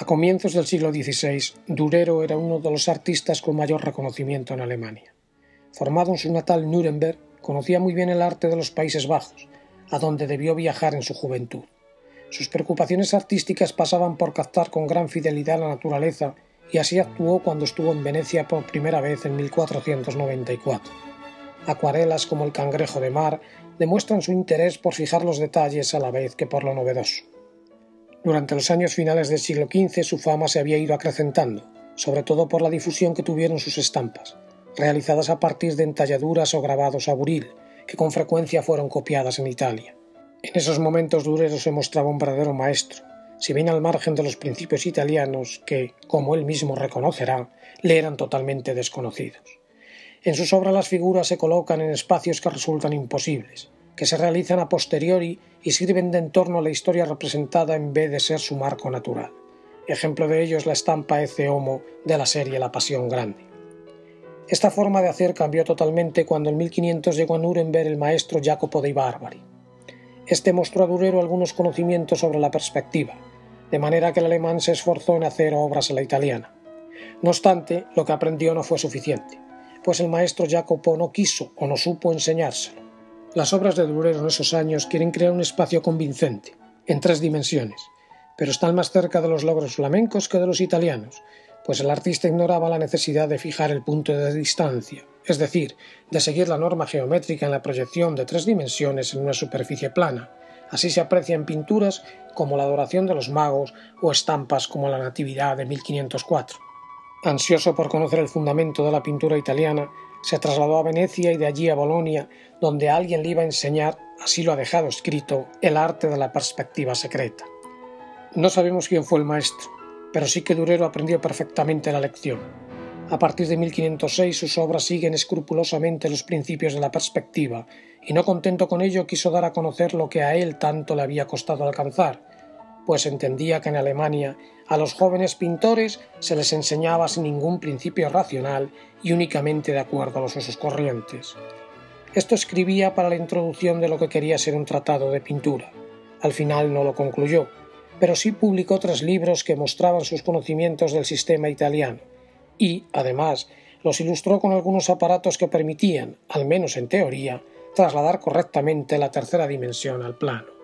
A comienzos del siglo XVI, Durero era uno de los artistas con mayor reconocimiento en Alemania. Formado en su natal Nuremberg, conocía muy bien el arte de los Países Bajos, a donde debió viajar en su juventud. Sus preocupaciones artísticas pasaban por captar con gran fidelidad la naturaleza y así actuó cuando estuvo en Venecia por primera vez en 1494. Acuarelas como el cangrejo de mar demuestran su interés por fijar los detalles a la vez que por lo novedoso. Durante los años finales del siglo XV su fama se había ido acrecentando, sobre todo por la difusión que tuvieron sus estampas, realizadas a partir de entalladuras o grabados a buril, que con frecuencia fueron copiadas en Italia. En esos momentos Durero se mostraba un verdadero maestro, si bien al margen de los principios italianos que, como él mismo reconocerá, le eran totalmente desconocidos. En sus obras las figuras se colocan en espacios que resultan imposibles, que se realizan a posteriori y sirven de entorno a la historia representada en vez de ser su marco natural. Ejemplo de ello es la estampa Ece Homo de la serie La Pasión Grande. Esta forma de hacer cambió totalmente cuando en 1500 llegó a Nuremberg el maestro Jacopo dei Barbari. Este mostró a Durero algunos conocimientos sobre la perspectiva, de manera que el alemán se esforzó en hacer obras a la italiana. No obstante, lo que aprendió no fue suficiente, pues el maestro Jacopo no quiso o no supo enseñárselo. Las obras de Durero en esos años quieren crear un espacio convincente, en tres dimensiones, pero están más cerca de los logros flamencos que de los italianos, pues el artista ignoraba la necesidad de fijar el punto de distancia, es decir, de seguir la norma geométrica en la proyección de tres dimensiones en una superficie plana, Así se aprecia en pinturas como la adoración de los magos o estampas como la Natividad de 1504. Ansioso por conocer el fundamento de la pintura italiana, se trasladó a Venecia y de allí a Bolonia, donde alguien le iba a enseñar, así lo ha dejado escrito, el arte de la perspectiva secreta. No sabemos quién fue el maestro, pero sí que Durero aprendió perfectamente la lección. A partir de 1506 sus obras siguen escrupulosamente los principios de la perspectiva, y no contento con ello quiso dar a conocer lo que a él tanto le había costado alcanzar, pues entendía que en Alemania a los jóvenes pintores se les enseñaba sin ningún principio racional y únicamente de acuerdo a los usos corrientes. Esto escribía para la introducción de lo que quería ser un tratado de pintura. Al final no lo concluyó, pero sí publicó tres libros que mostraban sus conocimientos del sistema italiano y, además, los ilustró con algunos aparatos que permitían, al menos en teoría, trasladar correctamente la tercera dimensión al plano.